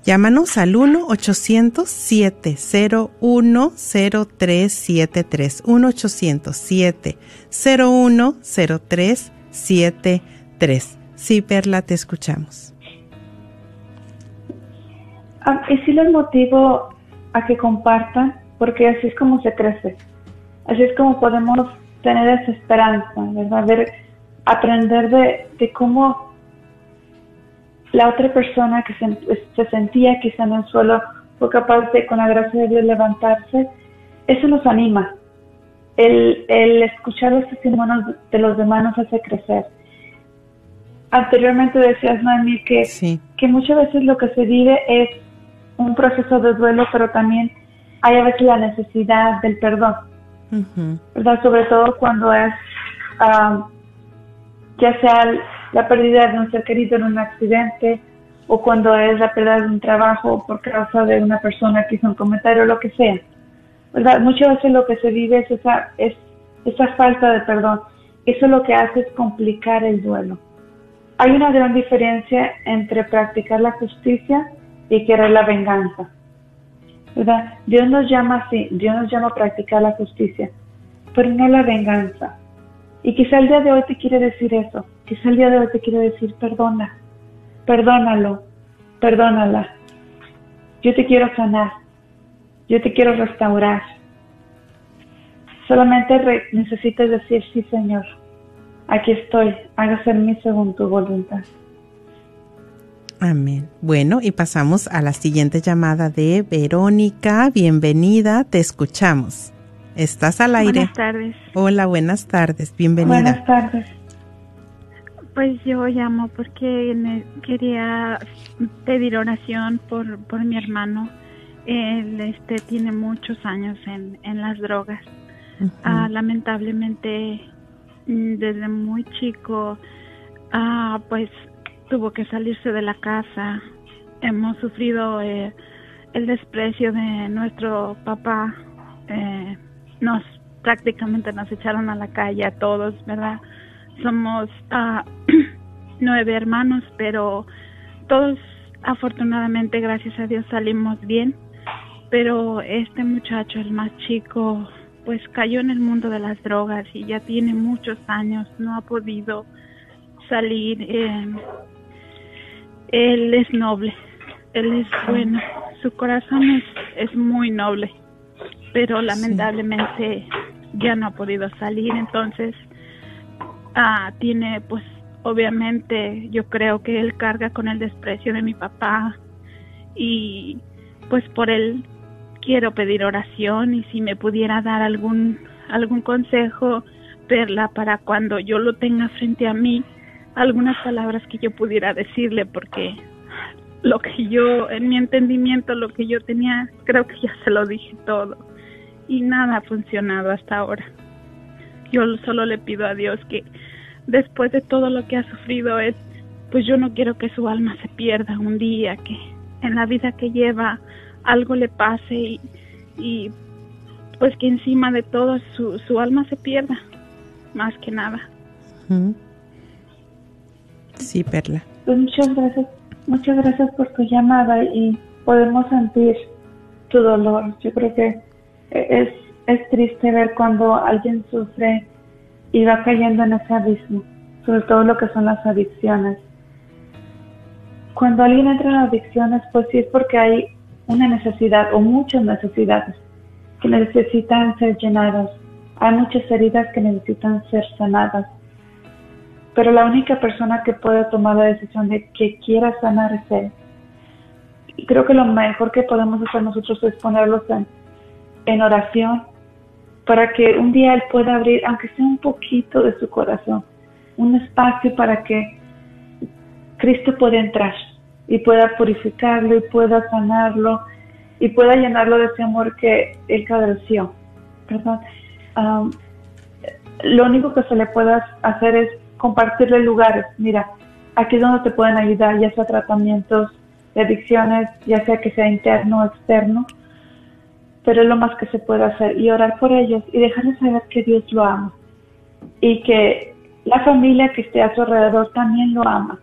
Llámanos al 1-800-701-0373. 1-800-701-0373. Sí, Perla, te escuchamos. Ah, y sí les motivo a que compartan, porque así es como se crece. Así es como podemos tener esa esperanza, ¿verdad? Ver, aprender de, de cómo la otra persona que se, se, sentía quizá en el suelo fue capaz de, con la gracia de Dios, levantarse, eso nos anima. El, el escuchar los testimonios de los demás nos hace crecer. Anteriormente decías, Mami, que, que muchas veces lo que se vive es un proceso de duelo, pero también hay a veces la necesidad del perdón. ¿verdad? Sobre todo cuando es, ah, ya sea la pérdida de un ser querido en un accidente o cuando es la pérdida de un trabajo por causa de una persona que hizo un comentario o lo que sea. Muchas veces lo que se vive es esa, es esa falta de perdón. Eso lo que hace es complicar el duelo. Hay una gran diferencia entre practicar la justicia y querer la venganza. ¿verdad? Dios nos llama así, Dios nos llama a practicar la justicia, pero no la venganza. Y quizá el día de hoy te quiere decir eso, quizá el día de hoy te quiere decir perdona, perdónalo, perdónala. Yo te quiero sanar, yo te quiero restaurar. Solamente necesitas decir sí, Señor, aquí estoy, hágase en mí según tu voluntad. Amén. Bueno, y pasamos a la siguiente llamada de Verónica. Bienvenida, te escuchamos. Estás al aire. Buenas tardes. Hola, buenas tardes, bienvenida. Buenas tardes. Pues yo llamo porque quería pedir oración por, por mi hermano. Él este, tiene muchos años en, en las drogas. Ah, lamentablemente, mm, desde muy chico, ah, pues tuvo que salirse de la casa. Hemos sufrido eh, el desprecio de nuestro papá. Eh, nos prácticamente nos echaron a la calle a todos, ¿verdad? Somos uh, *clears throat* nueve hermanos, pero todos afortunadamente, gracias a Dios, salimos bien. Pero este muchacho, el más chico, pues cayó en el mundo de las drogas y ya tiene muchos años, no ha podido salir. Eh, él es noble, él es bueno, su corazón es, es muy noble, pero lamentablemente ya no ha podido salir, entonces ah, tiene pues obviamente yo creo que él carga con el desprecio de mi papá y pues por él quiero pedir oración y si me pudiera dar algún algún consejo Perla para cuando yo lo tenga frente a mí algunas palabras que yo pudiera decirle porque lo que yo, en mi entendimiento, lo que yo tenía, creo que ya se lo dije todo y nada ha funcionado hasta ahora. Yo solo le pido a Dios que después de todo lo que ha sufrido es, pues yo no quiero que su alma se pierda un día, que en la vida que lleva algo le pase y, y pues que encima de todo su, su alma se pierda, más que nada. Sí, Perla. Pues muchas gracias, muchas gracias por tu llamada y podemos sentir tu dolor. Yo creo que es, es triste ver cuando alguien sufre y va cayendo en ese abismo, sobre todo lo que son las adicciones. Cuando alguien entra en adicciones, pues sí es porque hay una necesidad o muchas necesidades que necesitan ser llenadas. Hay muchas heridas que necesitan ser sanadas pero la única persona que puede tomar la decisión de que quiera sanar es Él. Y creo que lo mejor que podemos hacer nosotros es ponerlos en, en oración para que un día Él pueda abrir, aunque sea un poquito de su corazón, un espacio para que Cristo pueda entrar y pueda purificarlo y pueda sanarlo y pueda llenarlo de ese amor que Él cadeció. Perdón. lo único que se le pueda hacer es compartirle lugares. Mira, aquí es donde te pueden ayudar, ya sea tratamientos de adicciones, ya sea que sea interno o externo, pero es lo más que se puede hacer y orar por ellos y dejarles saber que Dios lo ama y que la familia que esté a su alrededor también lo ama.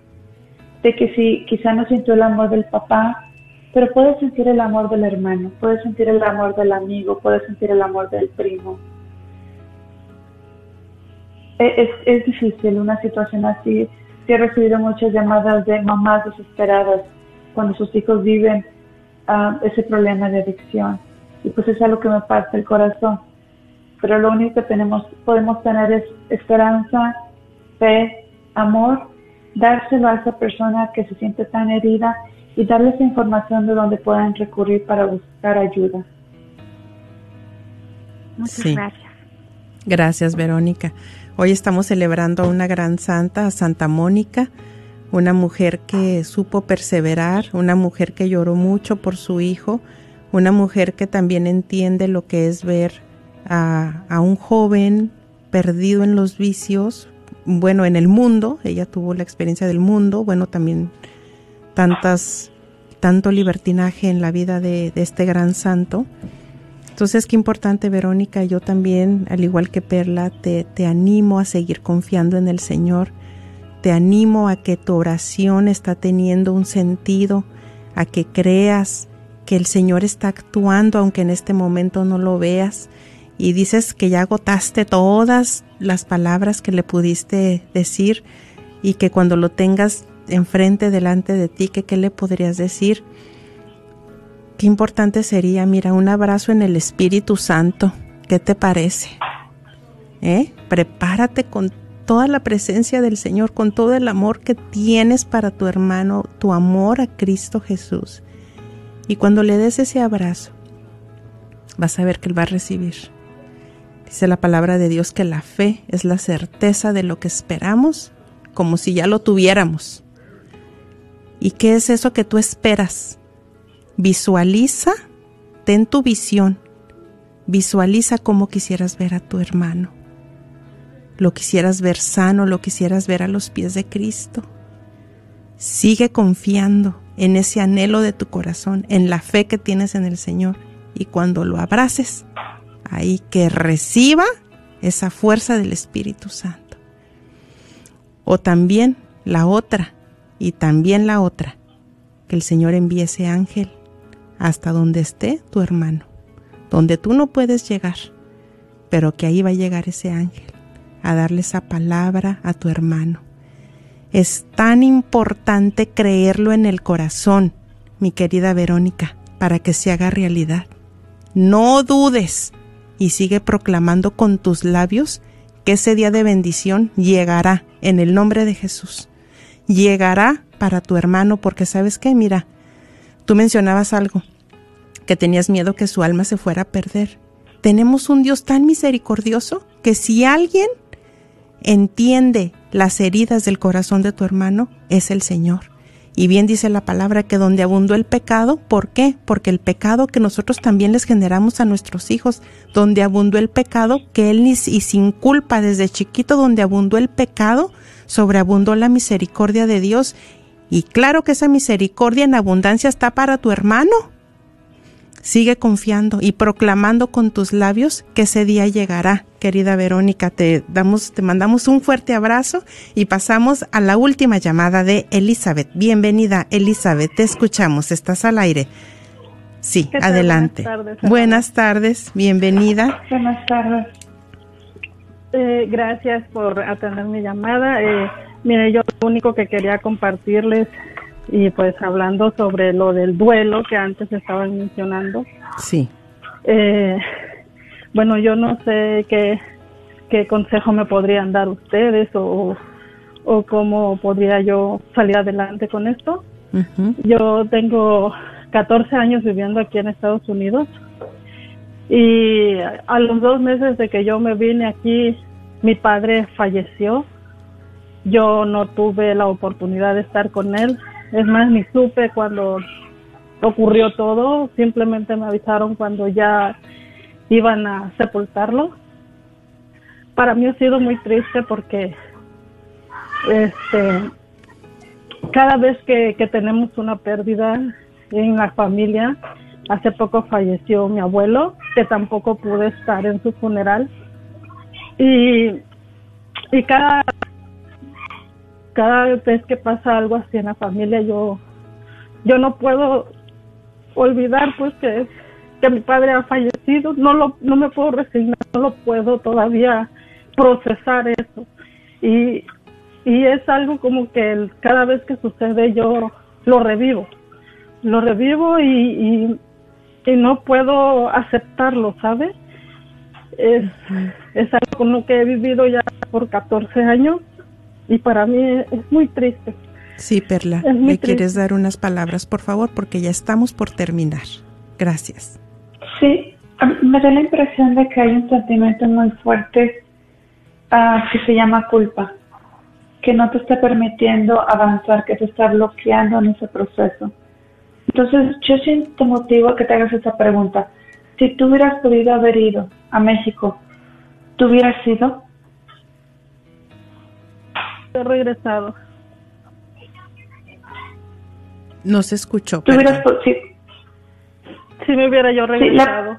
De que si quizá no sintió el amor del papá, pero puede sentir el amor del hermano, puede sentir el amor del amigo, puede sentir el amor del primo, es, es difícil una situación así. Sí he recibido muchas llamadas de mamás desesperadas cuando sus hijos viven ah, ese problema de adicción. Y pues es algo que me parte el corazón. pero lo único que tenemos, podemos tener es esperanza, fe, amor, dárselo a esa persona que se siente tan herida y darles información de donde puedan recurrir para buscar ayuda. Muchas gracias. Gracias, Verónica. Hoy estamos celebrando a una gran santa, a Santa Mónica, una mujer que supo perseverar, una mujer que lloró mucho por su hijo, una mujer que también entiende lo que es ver a, a un joven perdido en los vicios, bueno, en el mundo, ella tuvo la experiencia del mundo, bueno, también tantas, tanto libertinaje en la vida de, este gran santo. Entonces, qué importante, Verónica, yo también, al igual que Perla, te, te animo a seguir confiando en el Señor, te animo a que tu oración está teniendo un sentido, a que creas que el Señor está actuando aunque en este momento no lo veas y dices que ya agotaste todas las palabras que le pudiste decir y que cuando lo tengas enfrente delante de ti, que qué le podrías decir. Qué importante sería, mira, un abrazo en el Espíritu Santo. ¿Qué te parece? ¿Eh? Prepárate con toda la presencia del Señor, con todo el amor que tienes para tu hermano, tu amor a Cristo Jesús. Y cuando le des ese abrazo, vas a ver que Él va a recibir. Dice la palabra de Dios que la fe es la certeza de lo que esperamos, como si ya lo tuviéramos. ¿Y qué es eso que tú esperas? Visualiza, ten tu visión, visualiza cómo quisieras ver a tu hermano lo quisieras ver sano, lo quisieras ver a los pies de Cristo. Sigue confiando en ese anhelo de tu corazón, en la fe que tienes en el Señor. Y cuando lo abraces, ahí que reciba esa fuerza del Espíritu Santo. O también la otra, y también la otra, que el Señor envíe ese ángel hasta donde esté tu hermano, donde tú no puedes llegar, pero que ahí va a llegar ese ángel a darle esa palabra a tu hermano. Es tan importante creerlo en el corazón, mi querida Verónica, para que se haga realidad. No dudes y sigue proclamando con tus labios que ese día de bendición llegará en el nombre de Jesús. Llegará para tu hermano porque sabes qué, mira, tú mencionabas algo, que tenías miedo que su alma se fuera a perder. Tenemos un Dios tan misericordioso que si alguien entiende las heridas del corazón de tu hermano, es el Señor. Y bien dice la palabra que donde abundó el pecado, ¿por qué? Porque el pecado que nosotros también les generamos a nuestros hijos, donde abundó el pecado, que él y sin culpa desde chiquito, donde abundó el pecado, sobreabundó la misericordia de Dios. Y claro que esa misericordia en abundancia está para tu hermano. Sigue confiando y proclamando con tus labios que ese día llegará. Querida Verónica, te damos, te mandamos un fuerte abrazo y pasamos a la última llamada de Elizabeth. Bienvenida, Elizabeth, te escuchamos, estás al aire. Sí, adelante. Buenas tardes, Buenas tardes, bienvenida. Buenas tardes. Eh, gracias por atender mi llamada. Eh, mire, yo lo único que quería compartirles y pues hablando sobre lo del duelo que antes estaban mencionando. Sí. Eh, bueno, yo no sé qué, qué consejo me podrían dar ustedes o, o cómo podría yo salir adelante con esto. Yo tengo 14 años viviendo aquí en Estados Unidos y a los dos meses de que yo me vine aquí, mi padre falleció. Yo no tuve la oportunidad de estar con él es más, ni supe cuando ocurrió todo, simplemente me avisaron cuando ya iban a sepultarlo. Para mí ha sido muy triste porque este cada vez que, que tenemos una pérdida en la familia, hace poco falleció mi abuelo, que tampoco pude estar en su funeral. Y, y cada cada vez que pasa algo así en la familia, yo, yo no puedo olvidar pues que, que mi padre ha fallecido, no lo, no me puedo resignar, no lo puedo todavía procesar eso. Y, y es algo como que cada vez que sucede yo lo revivo, lo revivo y, y, no puedo aceptarlo, ¿sabes? es, es algo con lo que he vivido ya por 14 años y para mí es, muy triste. Sí, Perla, ¿me quieres dar unas palabras, por favor? Porque ya estamos por terminar. Gracias. Sí, me da la impresión de que hay un sentimiento muy fuerte uh, que se llama culpa, que no te está permitiendo avanzar, que te está bloqueando en ese proceso. Entonces, yo te motivo a que te hagas esa pregunta. Si tú hubieras podido haber ido a México, ¿tú hubieras ido? He regresado. No se escuchó. ¿Tú hubieras, sí. sí. me hubiera yo regresado.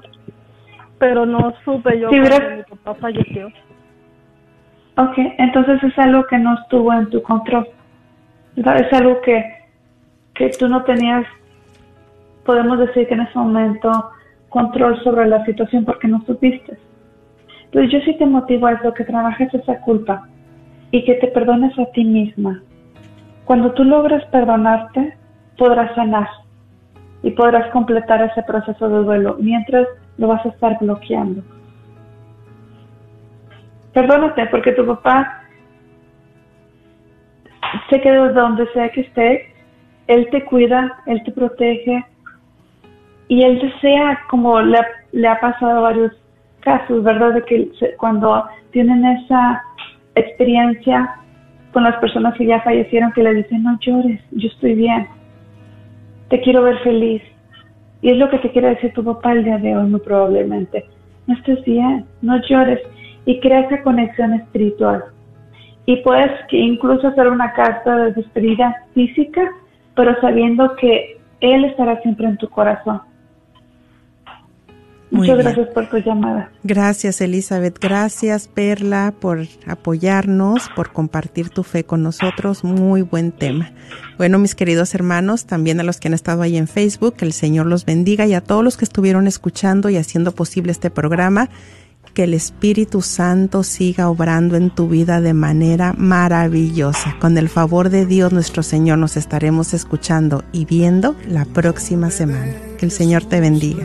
Pero no supe yo que mi papá falleció. Ok, entonces es algo que no estuvo en tu control. Es algo que, que tú no tenías, podemos decir que en ese momento, control sobre la situación porque no supiste. Entonces yo sí te motivo a eso, que trabajes esa culpa y que te perdones a ti misma. Cuando tú logres perdonarte, podrás sanar y podrás completar ese proceso de duelo, mientras lo vas a estar bloqueando. Perdónate porque tu papá se quedó donde sea que esté, él te cuida, él te protege y él desea, como le, le ha pasado a varios casos, ¿verdad? De que cuando tienen esa experiencia con las personas que ya fallecieron, que le dicen, no llores, yo estoy bien, te quiero ver feliz. Y es lo que te quiere decir tu papá el día de hoy, muy probablemente. No estés bien, no llores y crea esa conexión espiritual. Y puedes que incluso hacer una carta de despedida física, pero sabiendo que Él estará siempre en tu corazón. Muchas gracias por tu llamada. Gracias, Elizabeth. Gracias, Perla, por apoyarnos, por compartir tu fe con nosotros. Muy buen tema. Bueno, mis queridos hermanos, también a los que han estado ahí en Facebook, que el Señor los bendiga y a todos los que estuvieron escuchando y haciendo posible este programa que el Espíritu Santo siga obrando en tu vida de manera maravillosa. Con el favor de Dios nuestro Señor nos estaremos escuchando y viendo la próxima semana. Que el Señor te bendiga.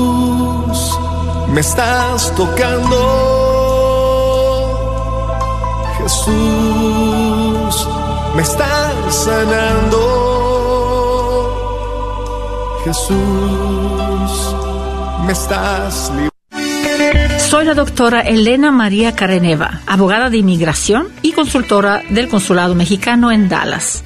me estás tocando. Jesús, me estás sanando. Jesús, me estás. Soy la doctora Elena María Careneva, abogada de inmigración y consultora del Consulado Mexicano en Dallas.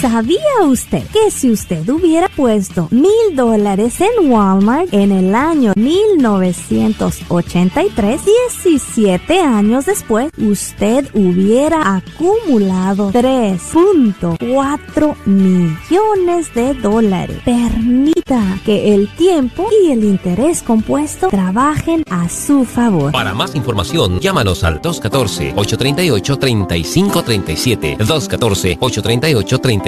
¿Sabía usted que si usted hubiera puesto mil dólares en Walmart en el año 1983, 17 años después, usted hubiera acumulado 3.4 millones de dólares? Permita que el tiempo y el interés compuesto trabajen a su favor. Para más información, llámanos al 214-838-3537. 214-838-3537.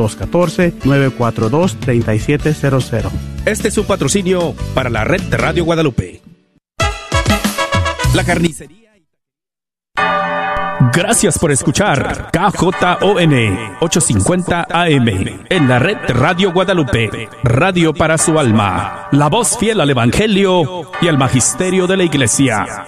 214-942-3700. Este es un patrocinio para la red de Radio Guadalupe. La carnicería. Gracias por escuchar KJON 850 AM en la red Radio Guadalupe, radio para su alma, la voz fiel al Evangelio y al Magisterio de la Iglesia.